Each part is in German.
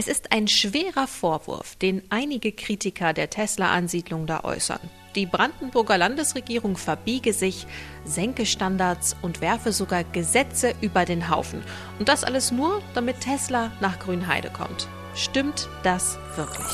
Es ist ein schwerer Vorwurf, den einige Kritiker der Tesla-Ansiedlung da äußern. Die Brandenburger Landesregierung verbiege sich, senke Standards und werfe sogar Gesetze über den Haufen. Und das alles nur, damit Tesla nach Grünheide kommt. Stimmt das wirklich?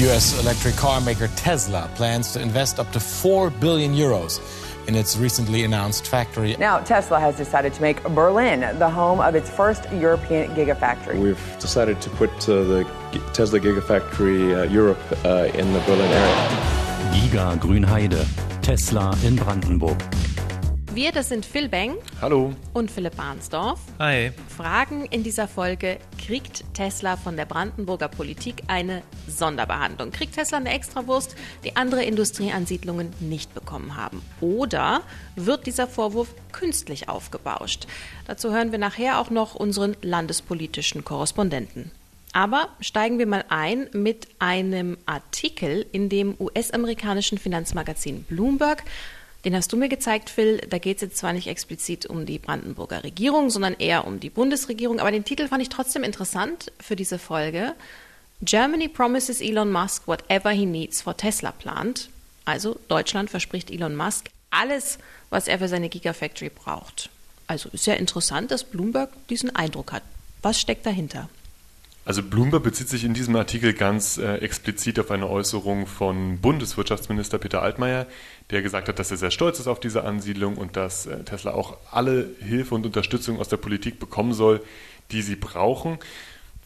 US electric car maker Tesla plans to invest up to 4 billion euros in its recently announced factory. Now, Tesla has decided to make Berlin the home of its first European gigafactory. We've decided to put uh, the Tesla Gigafactory uh, Europe uh, in the Berlin area. Giga Grünheide, Tesla in Brandenburg. Wir, das sind Phil Beng. Hallo. Und Philipp Barnsdorf. Hi. Fragen in dieser Folge: Kriegt Tesla von der Brandenburger Politik eine Sonderbehandlung? Kriegt Tesla eine Extrawurst, die andere Industrieansiedlungen nicht bekommen haben? Oder wird dieser Vorwurf künstlich aufgebauscht? Dazu hören wir nachher auch noch unseren landespolitischen Korrespondenten. Aber steigen wir mal ein mit einem Artikel in dem US-amerikanischen Finanzmagazin Bloomberg den hast du mir gezeigt, Phil. Da geht es jetzt zwar nicht explizit um die Brandenburger Regierung, sondern eher um die Bundesregierung. Aber den Titel fand ich trotzdem interessant für diese Folge. Germany promises Elon Musk whatever he needs for Tesla plant. Also Deutschland verspricht Elon Musk alles, was er für seine Gigafactory braucht. Also ist ja interessant, dass Bloomberg diesen Eindruck hat. Was steckt dahinter? Also Bloomberg bezieht sich in diesem Artikel ganz äh, explizit auf eine Äußerung von Bundeswirtschaftsminister Peter Altmaier, der gesagt hat, dass er sehr stolz ist auf diese Ansiedlung und dass äh, Tesla auch alle Hilfe und Unterstützung aus der Politik bekommen soll, die sie brauchen.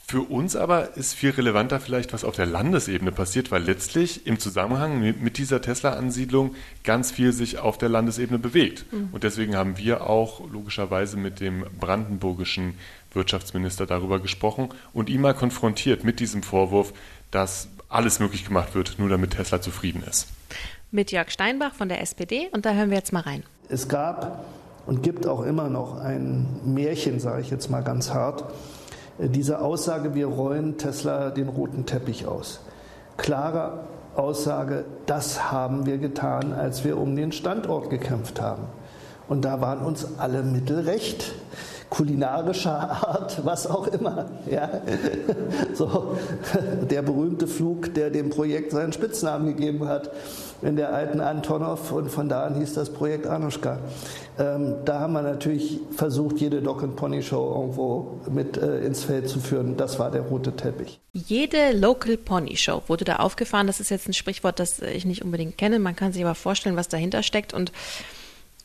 Für uns aber ist viel relevanter vielleicht, was auf der Landesebene passiert, weil letztlich im Zusammenhang mit dieser Tesla-Ansiedlung ganz viel sich auf der Landesebene bewegt. Mhm. Und deswegen haben wir auch logischerweise mit dem brandenburgischen Wirtschaftsminister darüber gesprochen und ihn mal konfrontiert mit diesem Vorwurf, dass alles möglich gemacht wird, nur damit Tesla zufrieden ist. Mit Jörg Steinbach von der SPD und da hören wir jetzt mal rein. Es gab und gibt auch immer noch ein Märchen, sage ich jetzt mal ganz hart, diese Aussage, wir rollen Tesla den roten Teppich aus. Klare Aussage, das haben wir getan, als wir um den Standort gekämpft haben. Und da waren uns alle Mittel recht kulinarischer Art, was auch immer. Ja? So, der berühmte Flug, der dem Projekt seinen Spitznamen gegeben hat, in der alten Antonov und von da an hieß das Projekt Anushka. Ähm, da haben wir natürlich versucht, jede Dog and Pony Show irgendwo mit äh, ins Feld zu führen. Das war der rote Teppich. Jede Local Pony Show wurde da aufgefahren. Das ist jetzt ein Sprichwort, das ich nicht unbedingt kenne. Man kann sich aber vorstellen, was dahinter steckt und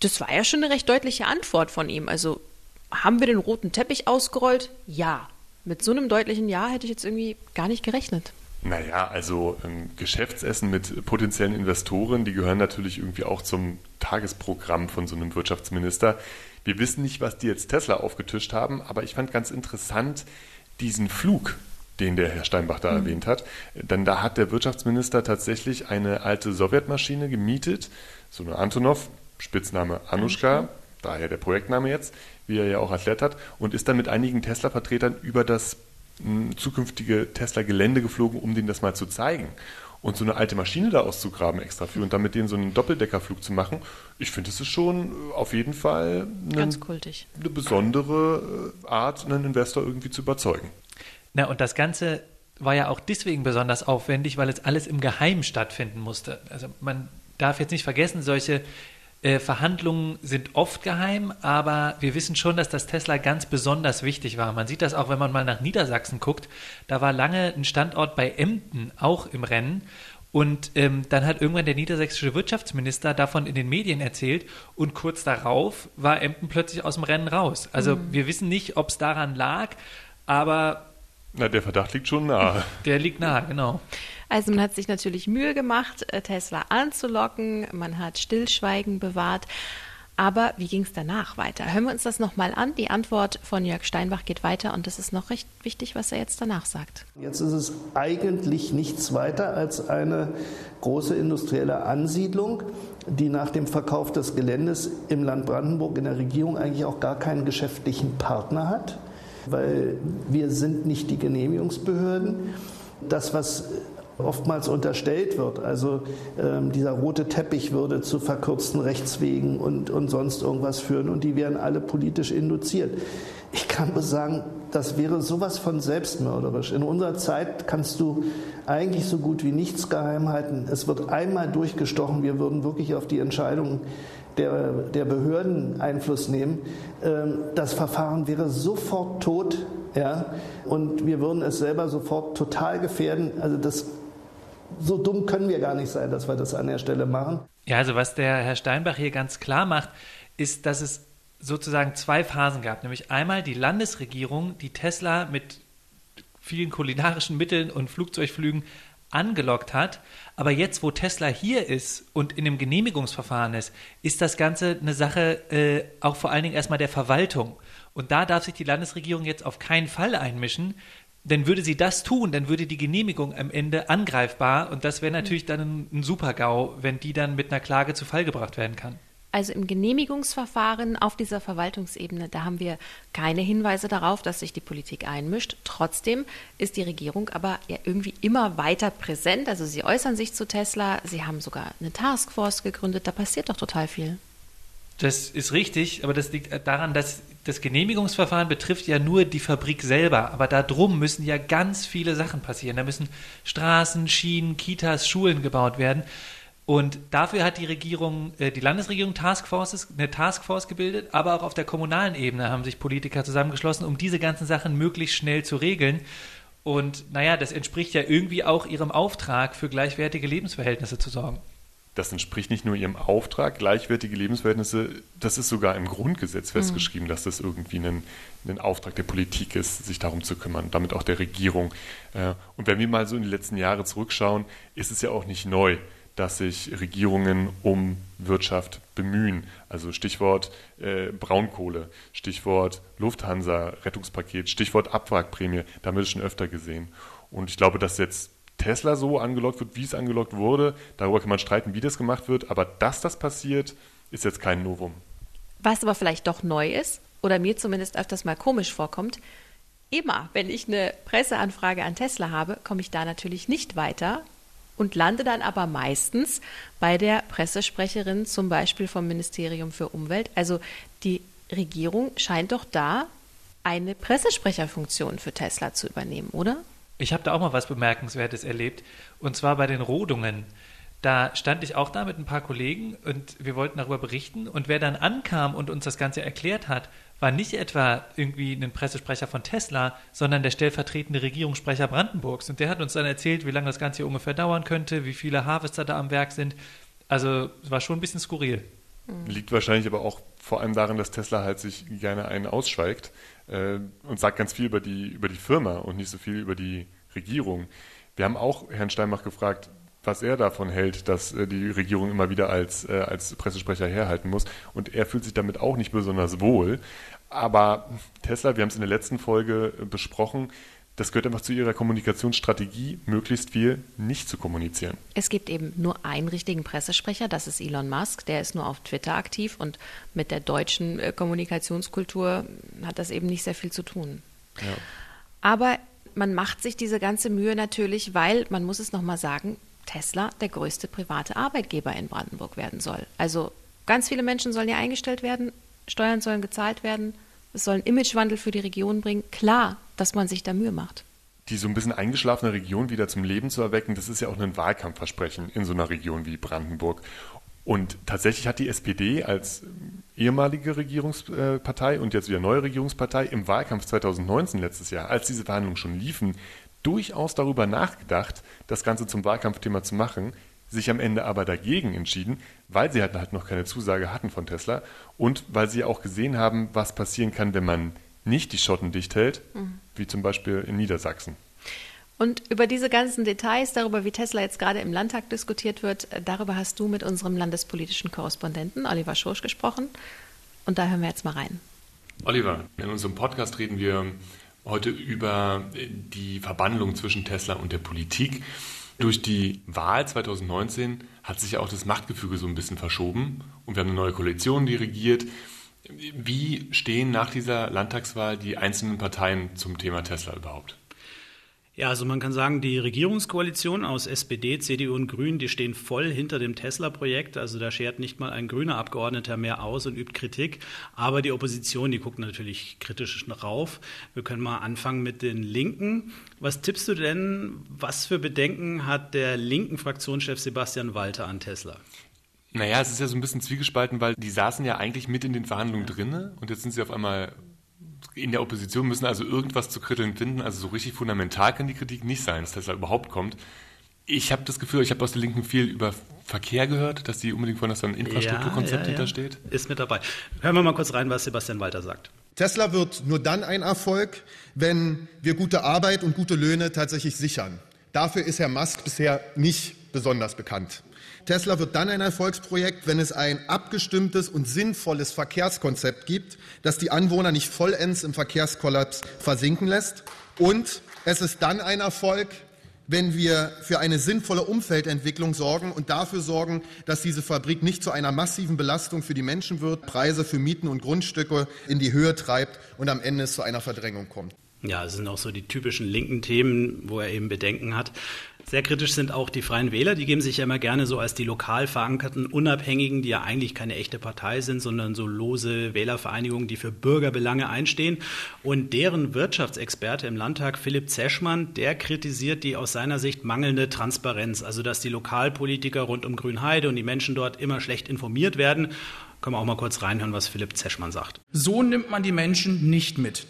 das war ja schon eine recht deutliche Antwort von ihm. Also haben wir den roten Teppich ausgerollt? Ja. Mit so einem deutlichen Ja hätte ich jetzt irgendwie gar nicht gerechnet. Naja, also ähm, Geschäftsessen mit potenziellen Investoren, die gehören natürlich irgendwie auch zum Tagesprogramm von so einem Wirtschaftsminister. Wir wissen nicht, was die jetzt Tesla aufgetischt haben, aber ich fand ganz interessant diesen Flug, den der Herr Steinbach da mhm. erwähnt hat. Denn da hat der Wirtschaftsminister tatsächlich eine alte Sowjetmaschine gemietet, so eine Antonov, Spitzname Anushka, daher der Projektname jetzt, wie er ja auch erklärt hat, und ist dann mit einigen Tesla-Vertretern über das hm, zukünftige Tesla-Gelände geflogen, um denen das mal zu zeigen. Und so eine alte Maschine da auszugraben extra für und dann mit denen so einen Doppeldeckerflug zu machen, ich finde, das ist schon auf jeden Fall eine, eine besondere äh, Art, einen Investor irgendwie zu überzeugen. Na, und das Ganze war ja auch deswegen besonders aufwendig, weil es alles im Geheimen stattfinden musste. Also man darf jetzt nicht vergessen, solche äh, Verhandlungen sind oft geheim, aber wir wissen schon, dass das Tesla ganz besonders wichtig war. Man sieht das auch, wenn man mal nach Niedersachsen guckt. Da war lange ein Standort bei Emden auch im Rennen. Und ähm, dann hat irgendwann der niedersächsische Wirtschaftsminister davon in den Medien erzählt und kurz darauf war Emden plötzlich aus dem Rennen raus. Also mhm. wir wissen nicht, ob es daran lag, aber na, der Verdacht liegt schon nahe. Der liegt nahe, genau. Also man hat sich natürlich Mühe gemacht, äh, Tesla anzulocken, man hat Stillschweigen bewahrt. Aber wie ging es danach weiter? Hören wir uns das nochmal an. Die Antwort von Jörg Steinbach geht weiter und es ist noch recht wichtig, was er jetzt danach sagt. Jetzt ist es eigentlich nichts weiter als eine große industrielle Ansiedlung, die nach dem Verkauf des Geländes im Land Brandenburg in der Regierung eigentlich auch gar keinen geschäftlichen Partner hat weil wir sind nicht die Genehmigungsbehörden. Das, was oftmals unterstellt wird, also ähm, dieser rote Teppich würde zu verkürzten Rechtswegen und, und sonst irgendwas führen und die werden alle politisch induziert. ich kann nur sagen, das wäre sowas von selbstmörderisch. In unserer Zeit kannst du eigentlich so gut wie nichts geheim halten. Es wird einmal durchgestochen. Wir würden wirklich auf die Entscheidungen der, der Behörden Einfluss nehmen. Ähm, das Verfahren wäre sofort tot. Ja, und wir würden es selber sofort total gefährden. Also das, so dumm können wir gar nicht sein, dass wir das an der Stelle machen. Ja, also was der Herr Steinbach hier ganz klar macht, ist, dass es sozusagen zwei Phasen gab. Nämlich einmal die Landesregierung, die Tesla mit vielen kulinarischen Mitteln und Flugzeugflügen angelockt hat. Aber jetzt, wo Tesla hier ist und in dem Genehmigungsverfahren ist, ist das Ganze eine Sache äh, auch vor allen Dingen erstmal der Verwaltung. Und da darf sich die Landesregierung jetzt auf keinen Fall einmischen. Denn würde sie das tun, dann würde die Genehmigung am Ende angreifbar und das wäre natürlich dann ein, ein Super-GAU, wenn die dann mit einer Klage zu Fall gebracht werden kann. Also im Genehmigungsverfahren auf dieser Verwaltungsebene, da haben wir keine Hinweise darauf, dass sich die Politik einmischt. Trotzdem ist die Regierung aber ja irgendwie immer weiter präsent. Also sie äußern sich zu Tesla, sie haben sogar eine Taskforce gegründet, da passiert doch total viel. Das ist richtig, aber das liegt daran, dass das Genehmigungsverfahren betrifft ja nur die Fabrik selber, aber da drum müssen ja ganz viele Sachen passieren. Da müssen Straßen, Schienen, Kitas, Schulen gebaut werden. Und dafür hat die Regierung, äh, die Landesregierung Taskforces, eine Taskforce gebildet, aber auch auf der kommunalen Ebene haben sich Politiker zusammengeschlossen, um diese ganzen Sachen möglichst schnell zu regeln. Und naja, das entspricht ja irgendwie auch ihrem Auftrag, für gleichwertige Lebensverhältnisse zu sorgen. Das entspricht nicht nur ihrem Auftrag, gleichwertige Lebensverhältnisse, das ist sogar im Grundgesetz mhm. festgeschrieben, mhm. dass das irgendwie ein, ein, Auftrag der Politik ist, sich darum zu kümmern, damit auch der Regierung. Äh, und wenn wir mal so in die letzten Jahre zurückschauen, ist es ja auch nicht neu dass sich Regierungen um Wirtschaft bemühen. Also Stichwort äh, Braunkohle, Stichwort Lufthansa, Rettungspaket, Stichwort Abwrackprämie, da haben wir das schon öfter gesehen. Und ich glaube, dass jetzt Tesla so angelockt wird, wie es angelockt wurde, darüber kann man streiten, wie das gemacht wird, aber dass das passiert, ist jetzt kein Novum. Was aber vielleicht doch neu ist, oder mir zumindest öfters mal komisch vorkommt, immer, wenn ich eine Presseanfrage an Tesla habe, komme ich da natürlich nicht weiter, und lande dann aber meistens bei der Pressesprecherin zum Beispiel vom Ministerium für Umwelt. Also die Regierung scheint doch da eine Pressesprecherfunktion für Tesla zu übernehmen, oder? Ich habe da auch mal was Bemerkenswertes erlebt, und zwar bei den Rodungen. Da stand ich auch da mit ein paar Kollegen und wir wollten darüber berichten. Und wer dann ankam und uns das Ganze erklärt hat, war nicht etwa irgendwie ein Pressesprecher von Tesla, sondern der stellvertretende Regierungssprecher Brandenburgs. Und der hat uns dann erzählt, wie lange das Ganze hier ungefähr dauern könnte, wie viele Harvester da am Werk sind. Also es war schon ein bisschen skurril. Liegt wahrscheinlich aber auch vor allem darin, dass Tesla halt sich gerne einen ausschweigt äh, und sagt ganz viel über die, über die Firma und nicht so viel über die Regierung. Wir haben auch Herrn Steinbach gefragt, was er davon hält, dass äh, die Regierung immer wieder als, äh, als Pressesprecher herhalten muss. Und er fühlt sich damit auch nicht besonders wohl. Aber Tesla, wir haben es in der letzten Folge äh, besprochen, das gehört einfach zu ihrer Kommunikationsstrategie, möglichst viel nicht zu kommunizieren. Es gibt eben nur einen richtigen Pressesprecher, das ist Elon Musk, der ist nur auf Twitter aktiv und mit der deutschen Kommunikationskultur hat das eben nicht sehr viel zu tun. Ja. Aber man macht sich diese ganze Mühe natürlich, weil, man muss es nochmal sagen, Tesla der größte private Arbeitgeber in Brandenburg werden soll. Also ganz viele Menschen sollen ja eingestellt werden, Steuern sollen gezahlt werden, es soll einen Imagewandel für die Region bringen. Klar, dass man sich da Mühe macht. Die so ein bisschen eingeschlafene Region wieder zum Leben zu erwecken, das ist ja auch ein Wahlkampfversprechen in so einer Region wie Brandenburg. Und tatsächlich hat die SPD als ehemalige Regierungspartei und jetzt wieder neue Regierungspartei im Wahlkampf 2019 letztes Jahr, als diese Verhandlungen schon liefen, durchaus darüber nachgedacht, das Ganze zum Wahlkampfthema zu machen, sich am Ende aber dagegen entschieden, weil sie halt, halt noch keine Zusage hatten von Tesla und weil sie auch gesehen haben, was passieren kann, wenn man nicht die Schotten dicht hält, mhm. wie zum Beispiel in Niedersachsen. Und über diese ganzen Details, darüber, wie Tesla jetzt gerade im Landtag diskutiert wird, darüber hast du mit unserem landespolitischen Korrespondenten Oliver Schursch gesprochen. Und da hören wir jetzt mal rein. Oliver, in unserem Podcast reden wir heute über die Verbandlung zwischen Tesla und der Politik. Durch die Wahl 2019 hat sich ja auch das Machtgefüge so ein bisschen verschoben und wir haben eine neue Koalition, die regiert. Wie stehen nach dieser Landtagswahl die einzelnen Parteien zum Thema Tesla überhaupt? Ja, also man kann sagen, die Regierungskoalition aus SPD, CDU und Grünen, die stehen voll hinter dem Tesla-Projekt. Also da schert nicht mal ein grüner Abgeordneter mehr aus und übt Kritik. Aber die Opposition, die guckt natürlich kritisch rauf. Wir können mal anfangen mit den Linken. Was tippst du denn, was für Bedenken hat der linken Fraktionschef Sebastian Walter an Tesla? Naja, es ist ja so ein bisschen zwiegespalten, weil die saßen ja eigentlich mit in den Verhandlungen ja. drinne und jetzt sind sie auf einmal in der Opposition müssen also irgendwas zu kritteln finden. Also so richtig fundamental kann die Kritik nicht sein, dass Tesla überhaupt kommt. Ich habe das Gefühl, ich habe aus der Linken viel über Verkehr gehört, dass die unbedingt wollen, dass da ein Infrastrukturkonzept ja, ja, ja. hintersteht. Ist mit dabei. Hören wir mal kurz rein, was Sebastian Walter sagt. Tesla wird nur dann ein Erfolg, wenn wir gute Arbeit und gute Löhne tatsächlich sichern. Dafür ist Herr Musk bisher nicht besonders bekannt. Tesla wird dann ein Erfolgsprojekt, wenn es ein abgestimmtes und sinnvolles Verkehrskonzept gibt, das die Anwohner nicht vollends im Verkehrskollaps versinken lässt. Und es ist dann ein Erfolg, wenn wir für eine sinnvolle Umfeldentwicklung sorgen und dafür sorgen, dass diese Fabrik nicht zu einer massiven Belastung für die Menschen wird, Preise für Mieten und Grundstücke in die Höhe treibt und am Ende es zu einer Verdrängung kommt. Ja, es sind auch so die typischen linken Themen, wo er eben Bedenken hat. Sehr kritisch sind auch die Freien Wähler. Die geben sich ja immer gerne so als die lokal verankerten Unabhängigen, die ja eigentlich keine echte Partei sind, sondern so lose Wählervereinigungen, die für Bürgerbelange einstehen. Und deren Wirtschaftsexperte im Landtag, Philipp Zeschmann, der kritisiert die aus seiner Sicht mangelnde Transparenz. Also, dass die Lokalpolitiker rund um Grünheide und die Menschen dort immer schlecht informiert werden. Können wir auch mal kurz reinhören, was Philipp Zeschmann sagt. So nimmt man die Menschen nicht mit.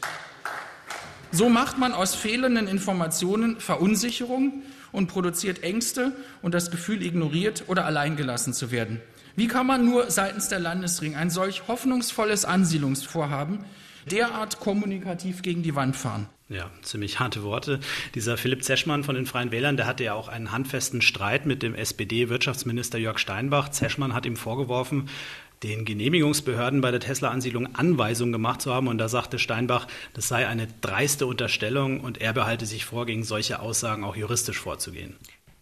So macht man aus fehlenden Informationen Verunsicherung und produziert Ängste und das Gefühl, ignoriert oder alleingelassen zu werden. Wie kann man nur seitens der Landesring ein solch hoffnungsvolles Ansiedlungsvorhaben derart kommunikativ gegen die Wand fahren? Ja, ziemlich harte Worte. Dieser Philipp Zeschmann von den Freien Wählern, der hatte ja auch einen handfesten Streit mit dem SPD-Wirtschaftsminister Jörg Steinbach. Zeschmann hat ihm vorgeworfen, den Genehmigungsbehörden bei der Tesla-Ansiedlung Anweisungen gemacht zu haben. Und da sagte Steinbach, das sei eine dreiste Unterstellung und er behalte sich vor, gegen solche Aussagen auch juristisch vorzugehen.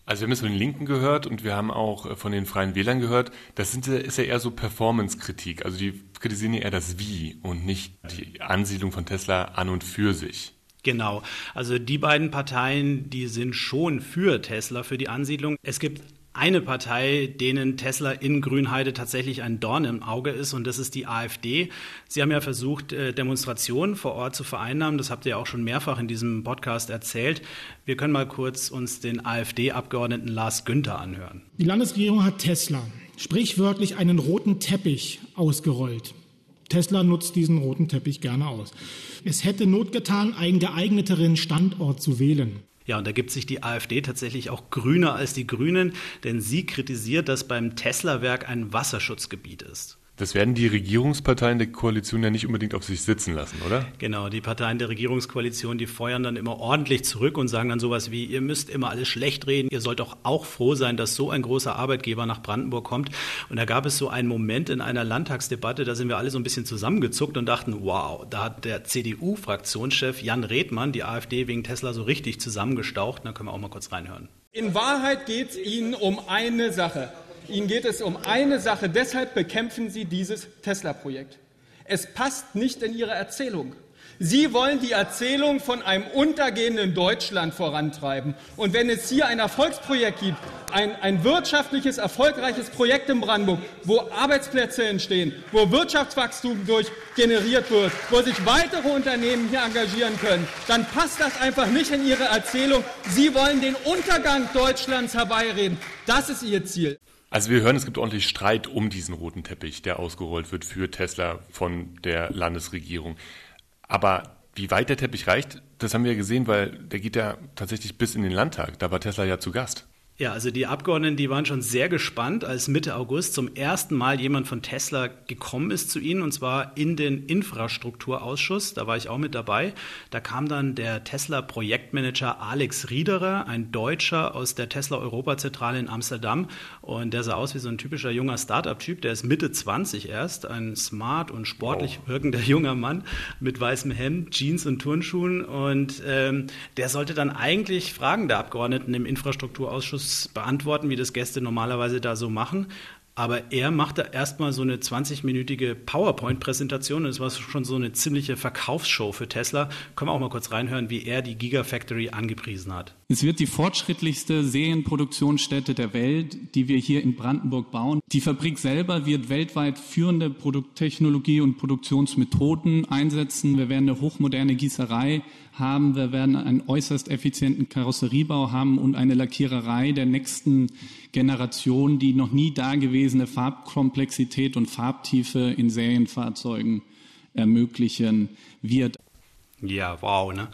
Also wir haben es von den Linken gehört und wir haben auch äh, von den Freien Wählern gehört. Das sind, ist ja eher so Performance-Kritik. Also die kritisieren ja eher das Wie und nicht die Ansiedlung von Tesla an und für sich. Genau. Also die beiden Parteien, die sind schon für Tesla, für die Ansiedlung. Es gibt eine Partei, denen Tesla in Grünheide tatsächlich ein Dorn im Auge ist, und das ist die AfD. Sie haben ja versucht, äh, Demonstrationen vor Ort zu vereinnahmen. Das habt ihr auch schon mehrfach in diesem Podcast erzählt. Wir können mal kurz uns den AfD-Abgeordneten Lars Günther anhören. Die Landesregierung hat Tesla sprichwörtlich einen roten Teppich ausgerollt. Tesla nutzt diesen roten Teppich gerne aus. Es hätte Not getan, einen geeigneteren Standort zu wählen. Ja, und da gibt sich die AfD tatsächlich auch grüner als die Grünen, denn sie kritisiert, dass beim Tesla-Werk ein Wasserschutzgebiet ist. Das werden die Regierungsparteien der Koalition ja nicht unbedingt auf sich sitzen lassen, oder? Genau, die Parteien der Regierungskoalition, die feuern dann immer ordentlich zurück und sagen dann sowas wie, ihr müsst immer alles schlecht reden, ihr sollt doch auch froh sein, dass so ein großer Arbeitgeber nach Brandenburg kommt. Und da gab es so einen Moment in einer Landtagsdebatte, da sind wir alle so ein bisschen zusammengezuckt und dachten, wow, da hat der CDU-Fraktionschef Jan Redmann die AfD wegen Tesla so richtig zusammengestaucht. Da können wir auch mal kurz reinhören. In Wahrheit geht es Ihnen um eine Sache. Ihnen geht es um eine Sache. Deshalb bekämpfen Sie dieses Tesla-Projekt. Es passt nicht in Ihre Erzählung. Sie wollen die Erzählung von einem untergehenden Deutschland vorantreiben. Und wenn es hier ein Erfolgsprojekt gibt, ein, ein wirtschaftliches, erfolgreiches Projekt in Brandenburg, wo Arbeitsplätze entstehen, wo Wirtschaftswachstum durch generiert wird, wo sich weitere Unternehmen hier engagieren können, dann passt das einfach nicht in Ihre Erzählung. Sie wollen den Untergang Deutschlands herbeireden. Das ist Ihr Ziel. Also wir hören, es gibt ordentlich Streit um diesen roten Teppich, der ausgerollt wird für Tesla von der Landesregierung. Aber wie weit der Teppich reicht, das haben wir ja gesehen, weil der geht ja tatsächlich bis in den Landtag. Da war Tesla ja zu Gast. Ja, also die Abgeordneten, die waren schon sehr gespannt, als Mitte August zum ersten Mal jemand von Tesla gekommen ist zu ihnen, und zwar in den Infrastrukturausschuss. Da war ich auch mit dabei. Da kam dann der Tesla-Projektmanager Alex Riederer, ein Deutscher aus der Tesla-Europazentrale in Amsterdam. Und der sah aus wie so ein typischer junger Start-up-Typ. Der ist Mitte 20 erst, ein smart und sportlich wow. wirkender junger Mann mit weißem Hemd, Jeans und Turnschuhen. Und ähm, der sollte dann eigentlich Fragen der Abgeordneten im Infrastrukturausschuss beantworten, wie das Gäste normalerweise da so machen. Aber er machte erstmal so eine 20-minütige PowerPoint-Präsentation. Das war schon so eine ziemliche Verkaufsshow für Tesla. Können wir auch mal kurz reinhören, wie er die Gigafactory angepriesen hat. Es wird die fortschrittlichste Serienproduktionsstätte der Welt, die wir hier in Brandenburg bauen. Die Fabrik selber wird weltweit führende Produkttechnologie und Produktionsmethoden einsetzen. Wir werden eine hochmoderne Gießerei haben. Wir werden einen äußerst effizienten Karosseriebau haben und eine Lackiererei der nächsten Generation, die noch nie dagewesene Farbkomplexität und Farbtiefe in Serienfahrzeugen ermöglichen wird. Ja, wow. Ne?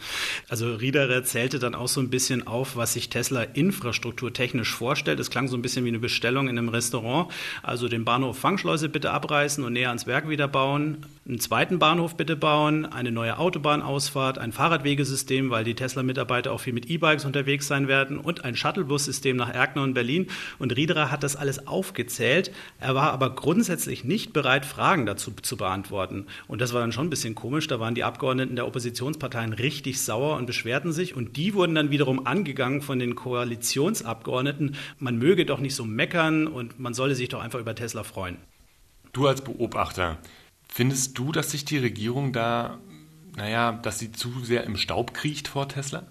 Also Riederer zählte dann auch so ein bisschen auf, was sich Tesla infrastrukturtechnisch vorstellt. Es klang so ein bisschen wie eine Bestellung in einem Restaurant. Also den Bahnhof Fangschleuse bitte abreißen und näher ans Werk wieder bauen. Einen zweiten Bahnhof bitte bauen, eine neue Autobahnausfahrt, ein Fahrradwegesystem, weil die Tesla-Mitarbeiter auch viel mit E-Bikes unterwegs sein werden und ein Shuttlebus-System nach Erkner und Berlin. Und Riederer hat das alles aufgezählt. Er war aber grundsätzlich nicht bereit, Fragen dazu zu beantworten. Und das war dann schon ein bisschen komisch. Da waren die Abgeordneten der Opposition Oppositionsparteien richtig sauer und beschwerten sich. Und die wurden dann wiederum angegangen von den Koalitionsabgeordneten. Man möge doch nicht so meckern und man solle sich doch einfach über Tesla freuen. Du als Beobachter, findest du, dass sich die Regierung da, naja, dass sie zu sehr im Staub kriecht vor Tesla?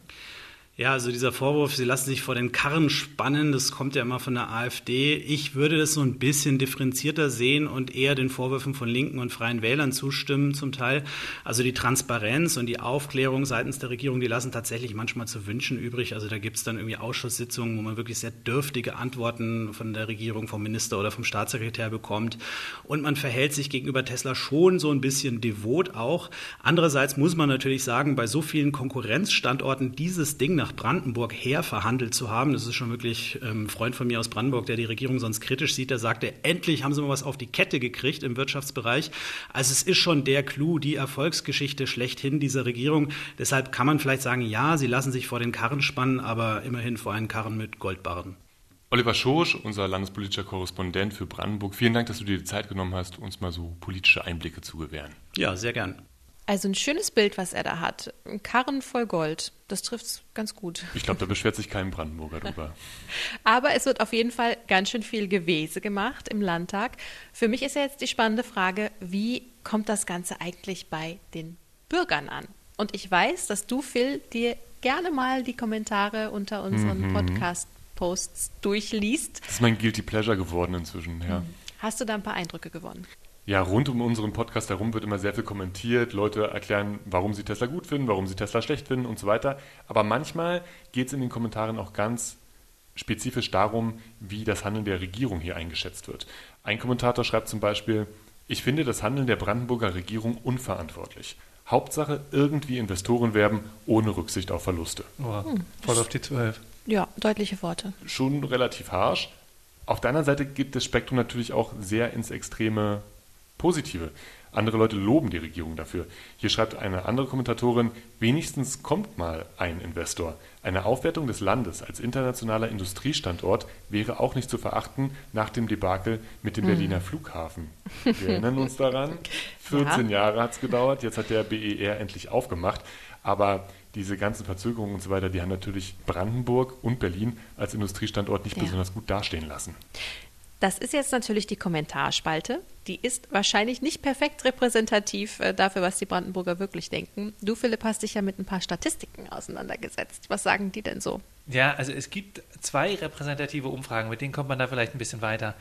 Ja, also dieser Vorwurf, sie lassen sich vor den Karren spannen, das kommt ja immer von der AfD. Ich würde das so ein bisschen differenzierter sehen und eher den Vorwürfen von Linken und Freien Wählern zustimmen zum Teil. Also die Transparenz und die Aufklärung seitens der Regierung, die lassen tatsächlich manchmal zu wünschen übrig. Also da gibt es dann irgendwie Ausschusssitzungen, wo man wirklich sehr dürftige Antworten von der Regierung, vom Minister oder vom Staatssekretär bekommt. Und man verhält sich gegenüber Tesla schon so ein bisschen devot auch. Andererseits muss man natürlich sagen, bei so vielen Konkurrenzstandorten dieses Ding nach Brandenburg her verhandelt zu haben. Das ist schon wirklich ähm, ein Freund von mir aus Brandenburg, der die Regierung sonst kritisch sieht. Der sagte, endlich haben sie mal was auf die Kette gekriegt im Wirtschaftsbereich. Also es ist schon der Clou, die Erfolgsgeschichte schlechthin dieser Regierung. Deshalb kann man vielleicht sagen, ja, sie lassen sich vor den Karren spannen, aber immerhin vor einen Karren mit Goldbarren. Oliver Schosch, unser landespolitischer Korrespondent für Brandenburg, vielen Dank, dass du dir die Zeit genommen hast, uns mal so politische Einblicke zu gewähren. Ja, sehr gern. Also ein schönes Bild, was er da hat. Ein Karren voll Gold. Das trifft es ganz gut. Ich glaube, da beschwert sich kein Brandenburger drüber. Aber es wird auf jeden Fall ganz schön viel Gewese gemacht im Landtag. Für mich ist ja jetzt die spannende Frage, wie kommt das Ganze eigentlich bei den Bürgern an? Und ich weiß, dass du, Phil, dir gerne mal die Kommentare unter unseren mhm. Podcast-Posts durchliest. Das ist mein Guilty Pleasure geworden inzwischen, ja. Hast du da ein paar Eindrücke gewonnen? Ja, rund um unseren Podcast herum wird immer sehr viel kommentiert. Leute erklären, warum sie Tesla gut finden, warum sie Tesla schlecht finden und so weiter. Aber manchmal geht es in den Kommentaren auch ganz spezifisch darum, wie das Handeln der Regierung hier eingeschätzt wird. Ein Kommentator schreibt zum Beispiel, ich finde das Handeln der Brandenburger Regierung unverantwortlich. Hauptsache irgendwie Investoren werben, ohne Rücksicht auf Verluste. Oh, voll auf die 12. Ja, deutliche Worte. Schon relativ harsch. Auf der anderen Seite geht das Spektrum natürlich auch sehr ins Extreme positive. Andere Leute loben die Regierung dafür. Hier schreibt eine andere Kommentatorin, wenigstens kommt mal ein Investor. Eine Aufwertung des Landes als internationaler Industriestandort wäre auch nicht zu verachten nach dem Debakel mit dem hm. Berliner Flughafen. Wir erinnern uns daran. 14 ja. Jahre hat es gedauert, jetzt hat der BER endlich aufgemacht. Aber diese ganzen Verzögerungen und so weiter, die haben natürlich Brandenburg und Berlin als Industriestandort nicht ja. besonders gut dastehen lassen. Das ist jetzt natürlich die Kommentarspalte. Die ist wahrscheinlich nicht perfekt repräsentativ äh, dafür, was die Brandenburger wirklich denken. Du, Philipp, hast dich ja mit ein paar Statistiken auseinandergesetzt. Was sagen die denn so? Ja, also es gibt zwei repräsentative Umfragen, mit denen kommt man da vielleicht ein bisschen weiter.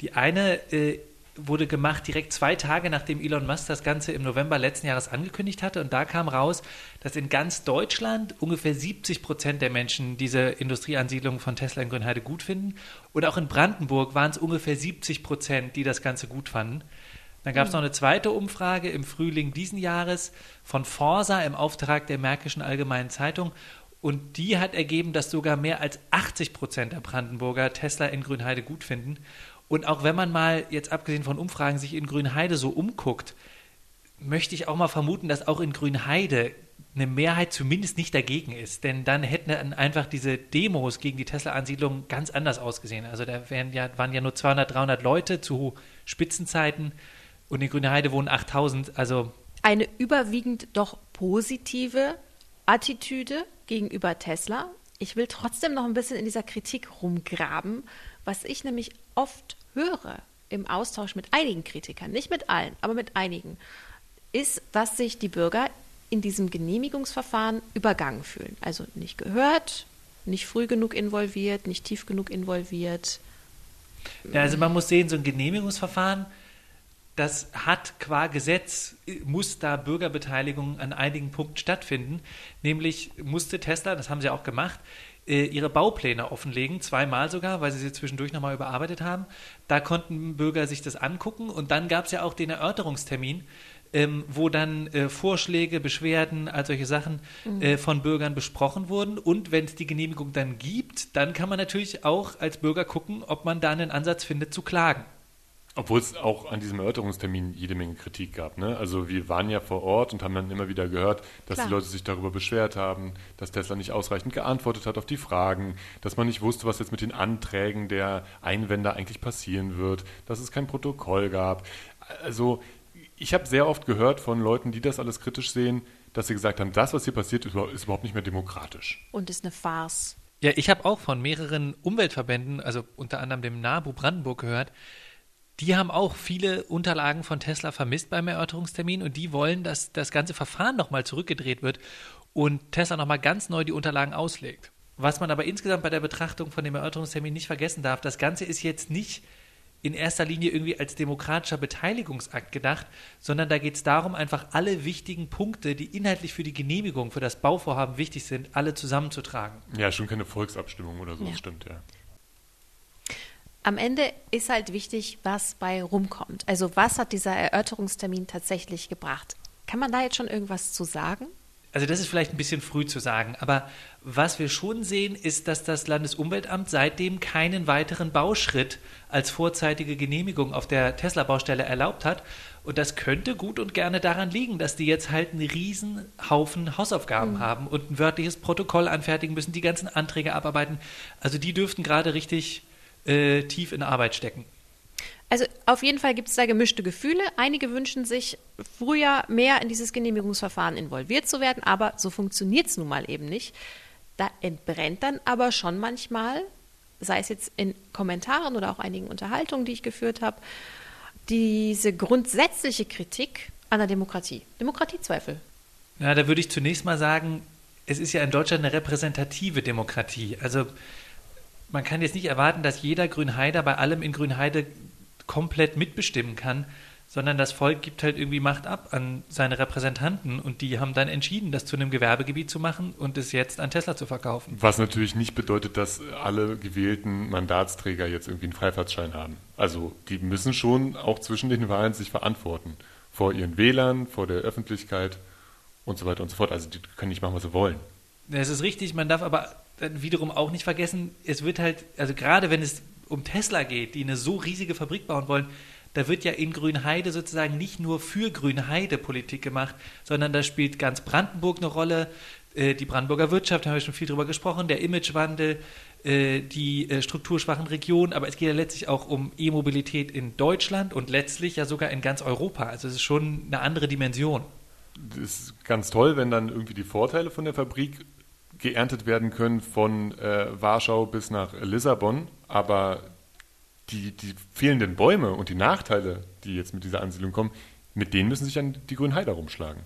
Die eine äh, wurde gemacht direkt zwei Tage nachdem Elon Musk das Ganze im November letzten Jahres angekündigt hatte. Und da kam raus, dass in ganz Deutschland ungefähr 70 Prozent der Menschen diese Industrieansiedlung von Tesla in Grünheide gut finden. Und auch in Brandenburg waren es ungefähr 70 Prozent, die das Ganze gut fanden. Dann gab es noch eine zweite Umfrage im Frühling diesen Jahres von Forsa im Auftrag der Märkischen Allgemeinen Zeitung. Und die hat ergeben, dass sogar mehr als 80 Prozent der Brandenburger Tesla in Grünheide gut finden. Und auch wenn man mal, jetzt abgesehen von Umfragen, sich in Grünheide so umguckt, möchte ich auch mal vermuten, dass auch in Grünheide eine Mehrheit zumindest nicht dagegen ist. Denn dann hätten einfach diese Demos gegen die Tesla-Ansiedlung ganz anders ausgesehen. Also da ja, waren ja nur 200, 300 Leute zu Spitzenzeiten und in Grünheide wohnen 8000. Also eine überwiegend doch positive Attitüde gegenüber Tesla. Ich will trotzdem noch ein bisschen in dieser Kritik rumgraben. Was ich nämlich oft höre, im Austausch mit einigen Kritikern, nicht mit allen, aber mit einigen, ist, dass sich die Bürger in diesem Genehmigungsverfahren übergangen fühlen. Also nicht gehört, nicht früh genug involviert, nicht tief genug involviert. Ja, also man muss sehen, so ein Genehmigungsverfahren, das hat qua Gesetz, muss da Bürgerbeteiligung an einigen Punkten stattfinden. Nämlich musste Tesla, das haben sie auch gemacht, äh, ihre Baupläne offenlegen, zweimal sogar, weil sie sie zwischendurch nochmal überarbeitet haben. Da konnten Bürger sich das angucken und dann gab es ja auch den Erörterungstermin, ähm, wo dann äh, Vorschläge, Beschwerden, all solche Sachen mhm. äh, von Bürgern besprochen wurden. Und wenn es die Genehmigung dann gibt, dann kann man natürlich auch als Bürger gucken, ob man da einen Ansatz findet zu klagen. Obwohl es auch an diesem Erörterungstermin jede Menge Kritik gab. Ne? Also wir waren ja vor Ort und haben dann immer wieder gehört, dass Klar. die Leute sich darüber beschwert haben, dass Tesla nicht ausreichend geantwortet hat auf die Fragen, dass man nicht wusste, was jetzt mit den Anträgen der Einwender eigentlich passieren wird, dass es kein Protokoll gab. Also ich habe sehr oft gehört von Leuten, die das alles kritisch sehen, dass sie gesagt haben, das, was hier passiert, ist, ist überhaupt nicht mehr demokratisch. Und ist eine Farce. Ja, ich habe auch von mehreren Umweltverbänden, also unter anderem dem NABU Brandenburg gehört, die haben auch viele Unterlagen von Tesla vermisst beim Erörterungstermin und die wollen, dass das ganze Verfahren nochmal zurückgedreht wird und Tesla nochmal ganz neu die Unterlagen auslegt. Was man aber insgesamt bei der Betrachtung von dem Erörterungstermin nicht vergessen darf, das Ganze ist jetzt nicht in erster Linie irgendwie als demokratischer Beteiligungsakt gedacht, sondern da geht es darum, einfach alle wichtigen Punkte, die inhaltlich für die Genehmigung, für das Bauvorhaben wichtig sind, alle zusammenzutragen. Ja, schon keine Volksabstimmung oder so, ja. stimmt, ja. Am Ende ist halt wichtig, was bei rumkommt. Also was hat dieser Erörterungstermin tatsächlich gebracht? Kann man da jetzt schon irgendwas zu sagen? also das ist vielleicht ein bisschen früh zu sagen, aber was wir schon sehen, ist, dass das Landesumweltamt seitdem keinen weiteren Bauschritt als vorzeitige Genehmigung auf der Tesla-Baustelle erlaubt hat. Und das könnte gut und gerne daran liegen, dass die jetzt halt einen riesen Haufen Hausaufgaben mhm. haben und ein wörtliches Protokoll anfertigen müssen, die ganzen Anträge abarbeiten. Also die dürften gerade richtig äh, tief in Arbeit stecken. Also auf jeden Fall gibt es da gemischte Gefühle. Einige wünschen sich früher mehr in dieses Genehmigungsverfahren involviert zu werden, aber so funktioniert es nun mal eben nicht. Da entbrennt dann aber schon manchmal, sei es jetzt in Kommentaren oder auch einigen Unterhaltungen, die ich geführt habe, diese grundsätzliche Kritik an der Demokratie. Demokratiezweifel. Ja, da würde ich zunächst mal sagen, es ist ja in Deutschland eine repräsentative Demokratie. Also man kann jetzt nicht erwarten, dass jeder Grünheider bei allem in Grünheide komplett mitbestimmen kann, sondern das Volk gibt halt irgendwie Macht ab an seine Repräsentanten und die haben dann entschieden, das zu einem Gewerbegebiet zu machen und es jetzt an Tesla zu verkaufen. Was natürlich nicht bedeutet, dass alle gewählten Mandatsträger jetzt irgendwie einen Freifahrtschein haben. Also die müssen schon auch zwischen den Wahlen sich verantworten. Vor ihren Wählern, vor der Öffentlichkeit und so weiter und so fort. Also die können nicht machen, was sie wollen. Es ist richtig, man darf aber wiederum auch nicht vergessen, es wird halt, also gerade wenn es um Tesla geht, die eine so riesige Fabrik bauen wollen, da wird ja in Grünheide sozusagen nicht nur für Grünheide Politik gemacht, sondern da spielt ganz Brandenburg eine Rolle. Äh, die Brandenburger Wirtschaft, da haben wir schon viel drüber gesprochen, der Imagewandel, äh, die äh, strukturschwachen Regionen, aber es geht ja letztlich auch um E-Mobilität in Deutschland und letztlich ja sogar in ganz Europa. Also es ist schon eine andere Dimension. Das ist ganz toll, wenn dann irgendwie die Vorteile von der Fabrik geerntet werden können von äh, Warschau bis nach Lissabon, aber die, die fehlenden Bäume und die Nachteile, die jetzt mit dieser Ansiedlung kommen, mit denen müssen sich dann die Grünen Heider rumschlagen.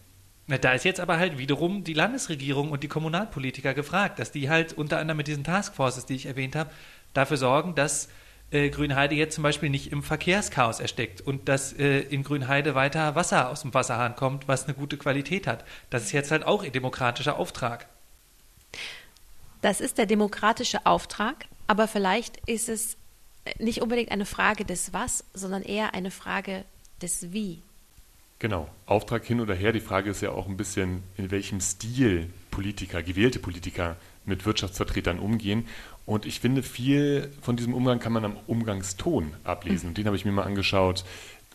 Na, da ist jetzt aber halt wiederum die Landesregierung und die Kommunalpolitiker gefragt, dass die halt unter anderem mit diesen Taskforces, die ich erwähnt habe, dafür sorgen, dass äh, Grünheide jetzt zum Beispiel nicht im Verkehrschaos erstickt und dass äh, in Grünheide weiter Wasser aus dem Wasserhahn kommt, was eine gute Qualität hat. Das ist jetzt halt auch ihr demokratischer Auftrag. Das ist der demokratische Auftrag, aber vielleicht ist es nicht unbedingt eine Frage des Was, sondern eher eine Frage des Wie. Genau, Auftrag hin oder her. Die Frage ist ja auch ein bisschen, in welchem Stil Politiker, gewählte Politiker mit Wirtschaftsvertretern umgehen. Und ich finde, viel von diesem Umgang kann man am Umgangston ablesen. Und den habe ich mir mal angeschaut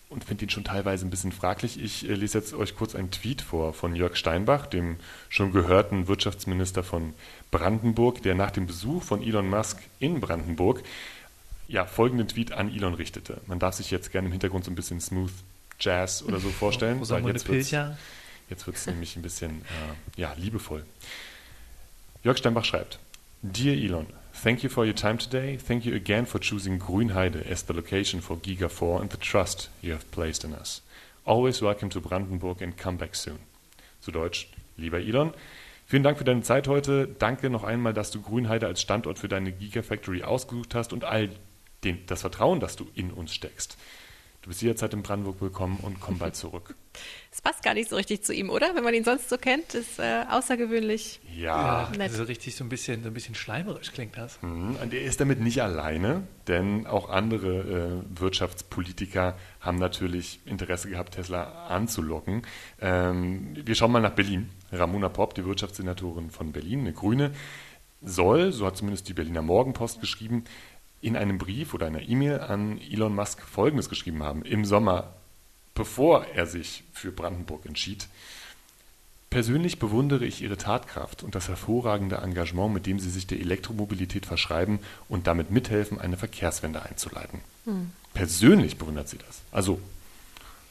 und finde ihn schon teilweise ein bisschen fraglich. Ich äh, lese jetzt euch kurz einen Tweet vor von Jörg Steinbach, dem schon gehörten Wirtschaftsminister von Brandenburg, der nach dem Besuch von Elon Musk in Brandenburg ja folgenden Tweet an Elon richtete. Man darf sich jetzt gerne im Hintergrund so ein bisschen Smooth Jazz oder so vorstellen, weil jetzt wird es nämlich ein bisschen äh, ja, liebevoll. Jörg Steinbach schreibt: Dear Elon, Thank you for your time today. Thank you again for choosing Grünheide as the location for Giga 4 and the trust you have placed in us. Always welcome to Brandenburg and come back soon. Zu Deutsch, lieber Elon, vielen Dank für deine Zeit heute. Danke noch einmal, dass du Grünheide als Standort für deine Gigafactory ausgesucht hast und all den, das Vertrauen, das du in uns steckst. Du bist jederzeit in Brandenburg willkommen und komm bald zurück. Es passt gar nicht so richtig zu ihm, oder? Wenn man ihn sonst so kennt, ist äh, außergewöhnlich. Ja, nett. Also richtig so ein bisschen, so ein bisschen schleimerisch klingt das. Mhm, Und er ist damit nicht alleine, denn auch andere äh, Wirtschaftspolitiker haben natürlich Interesse gehabt, Tesla anzulocken. Ähm, wir schauen mal nach Berlin. Ramona Popp, die Wirtschaftssenatorin von Berlin, eine Grüne, soll, so hat zumindest die Berliner Morgenpost geschrieben, in einem Brief oder einer E-Mail an Elon Musk Folgendes geschrieben haben. Im Sommer, bevor er sich für Brandenburg entschied. Persönlich bewundere ich Ihre Tatkraft und das hervorragende Engagement, mit dem Sie sich der Elektromobilität verschreiben und damit mithelfen, eine Verkehrswende einzuleiten. Hm. Persönlich bewundert sie das. Also,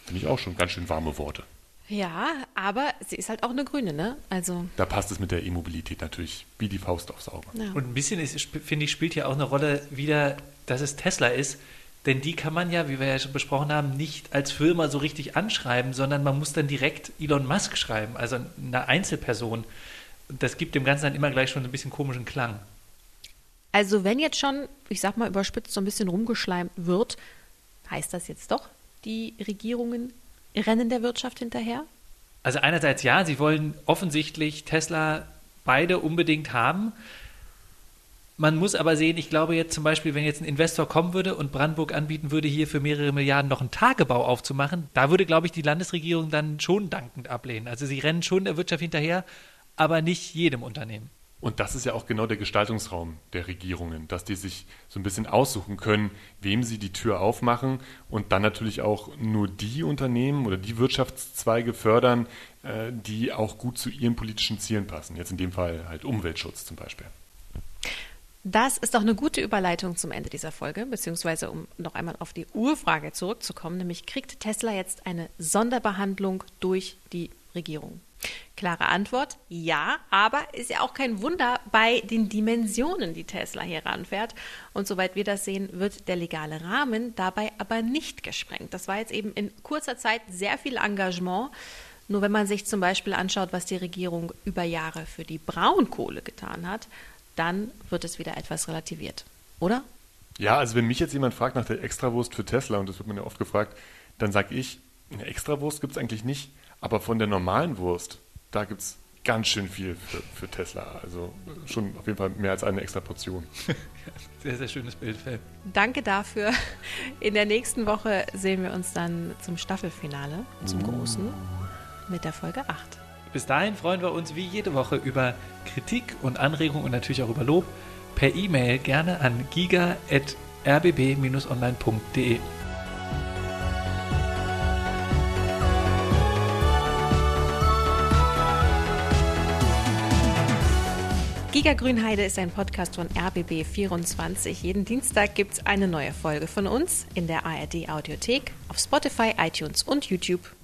finde ich auch schon ganz schön warme Worte. Ja, aber sie ist halt auch eine Grüne, ne? Also, Da passt es mit der E-Mobilität natürlich wie die Faust aufs Auge. ja. Und ein bisschen, ist, finde ich, spielt hier auch eine Rolle wieder, dass es Tesla ist. Denn die kann man ja, wie wir ja schon besprochen haben, nicht als Firma so richtig anschreiben, sondern man muss dann direkt Elon Musk schreiben, also eine Einzelperson. Und das gibt dem Ganzen dann immer gleich schon so ein bisschen komischen Klang. also wenn jetzt schon, ich sag mal überspitzt, so ein bisschen rumgeschleimt wird, heißt das jetzt doch, die Regierungen rennen der Wirtschaft hinterher? Also einerseits ja, sie wollen offensichtlich Tesla beide unbedingt haben. Man muss aber sehen, ich glaube jetzt zum Beispiel, wenn jetzt ein Investor kommen würde und Brandenburg anbieten würde, hier für mehrere Milliarden noch einen Tagebau aufzumachen, da würde, glaube ich, die Landesregierung dann schon dankend ablehnen. Also sie rennen schon der Wirtschaft hinterher, aber nicht jedem Unternehmen. Und das ist ja auch genau der Gestaltungsraum der Regierungen, dass die sich so ein bisschen aussuchen können, wem sie die Tür aufmachen und dann natürlich auch nur die Unternehmen oder die Wirtschaftszweige fördern, äh, die auch gut zu ihren politischen Zielen passen. Jetzt in dem Fall halt Umweltschutz zum Beispiel. Das ist doch eine gute Überleitung zum Ende dieser Folge, beziehungsweise um noch einmal auf die Urfrage zurückzukommen, nämlich kriegt Tesla jetzt eine Sonderbehandlung durch die Regierung? Klare Antwort, ja, aber ist ja auch kein Wunder bei den Dimensionen, die Tesla hier ranfährt. Und soweit wir das sehen, wird der legale Rahmen dabei aber nicht gesprengt. Das war jetzt eben in kurzer Zeit sehr viel Engagement. Nur wenn man sich zum Beispiel anschaut, was die Regierung über Jahre für die Braunkohle getan hat, dann wird es wieder etwas relativiert, oder? Ja, also wenn mich jetzt jemand fragt nach der Extrawurst für Tesla, und das wird mir ja oft gefragt, dann sage ich, eine Extrawurst gibt es eigentlich nicht, aber von der normalen Wurst, da gibt es ganz schön viel für, für Tesla. Also schon auf jeden Fall mehr als eine extra Portion. Sehr, sehr schönes Bild, Phil. Danke dafür. In der nächsten Woche sehen wir uns dann zum Staffelfinale, zum großen, mit der Folge 8. Bis dahin freuen wir uns wie jede Woche über Kritik und Anregungen und natürlich auch über Lob per E-Mail gerne an giga.rbb-online.de. Giga Grünheide ist ein Podcast von RBB24. Jeden Dienstag gibt es eine neue Folge von uns in der ARD Audiothek, auf Spotify, iTunes und YouTube.